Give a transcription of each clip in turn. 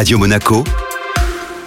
Radio Monaco,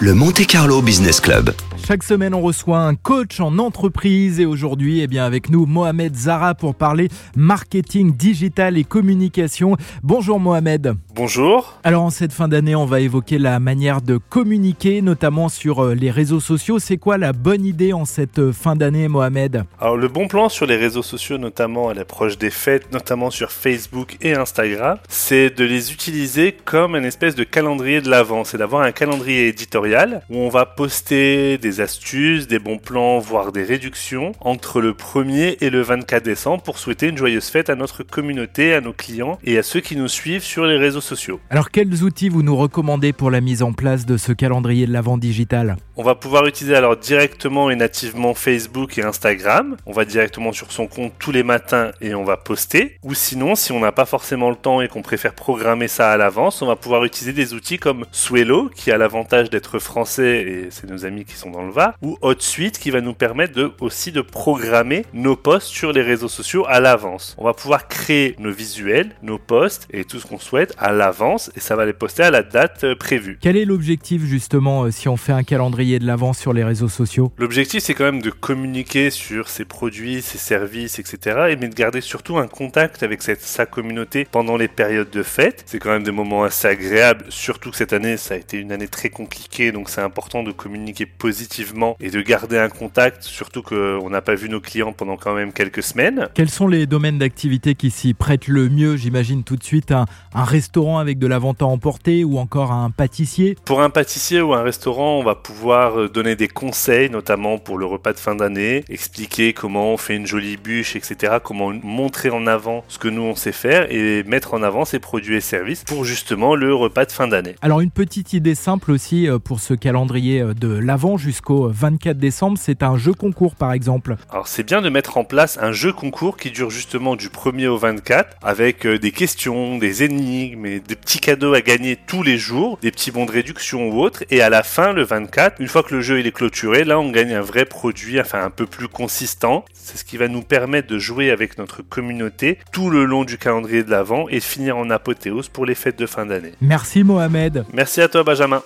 le Monte Carlo Business Club. Chaque semaine, on reçoit un coach en entreprise et aujourd'hui, eh bien, avec nous, Mohamed Zara pour parler marketing digital et communication. Bonjour Mohamed. Bonjour. Alors en cette fin d'année, on va évoquer la manière de communiquer, notamment sur euh, les réseaux sociaux. C'est quoi la bonne idée en cette euh, fin d'année, Mohamed? Alors le bon plan sur les réseaux sociaux, notamment à l'approche des fêtes, notamment sur Facebook et Instagram, c'est de les utiliser comme une espèce de calendrier de l'avant. C'est d'avoir un calendrier éditorial où on va poster des astuces, des bons plans, voire des réductions entre le 1er et le 24 décembre pour souhaiter une joyeuse fête à notre communauté, à nos clients et à ceux qui nous suivent sur les réseaux sociaux. Alors quels outils vous nous recommandez pour la mise en place de ce calendrier de l'avant digital? On va pouvoir utiliser alors directement et nativement Facebook et Instagram. On va directement sur son compte tous les matins et on va poster. Ou sinon, si on n'a pas forcément le temps et qu'on préfère programmer ça à l'avance, on va pouvoir utiliser des outils comme Swello qui a l'avantage d'être français et c'est nos amis qui sont dans le va, ou HotSuite qui va nous permettre de, aussi de programmer nos posts sur les réseaux sociaux à l'avance. On va pouvoir créer nos visuels, nos posts et tout ce qu'on souhaite à l'avance et ça va les poster à la date euh, prévue. Quel est l'objectif justement euh, si on fait un calendrier de l'avance sur les réseaux sociaux? L'objectif c'est quand même de communiquer sur ses produits, ses services, etc. Et mais de garder surtout un contact avec cette, sa communauté pendant les périodes de fête. C'est quand même des moments assez agréables, surtout que cette année ça a été une année très compliquée, donc c'est important de communiquer positivement et de garder un contact, surtout qu'on n'a pas vu nos clients pendant quand même quelques semaines. Quels sont les domaines d'activité qui s'y prêtent le mieux J'imagine tout de suite un, un restaurant avec de la vente à emporter ou encore un pâtissier? Pour un pâtissier ou un restaurant, on va pouvoir euh, donner des conseils, notamment pour le repas de fin d'année, expliquer comment on fait une jolie bûche, etc. Comment montrer en avant ce que nous on sait faire et mettre en avant ses produits et services pour justement le repas de fin d'année. Alors une petite idée simple aussi euh, pour ce calendrier euh, de l'avant jusqu'au 24 décembre, c'est un jeu concours par exemple. Alors c'est bien de mettre en place un jeu concours qui dure justement du 1er au 24 avec des questions, des énigmes et des petits cadeaux à gagner tous les jours, des petits bons de réduction ou autres et à la fin le 24, une fois que le jeu il est clôturé, là on gagne un vrai produit enfin un peu plus consistant. C'est ce qui va nous permettre de jouer avec notre communauté tout le long du calendrier de l'avant et de finir en apothéose pour les fêtes de fin d'année. Merci Mohamed. Merci à toi Benjamin.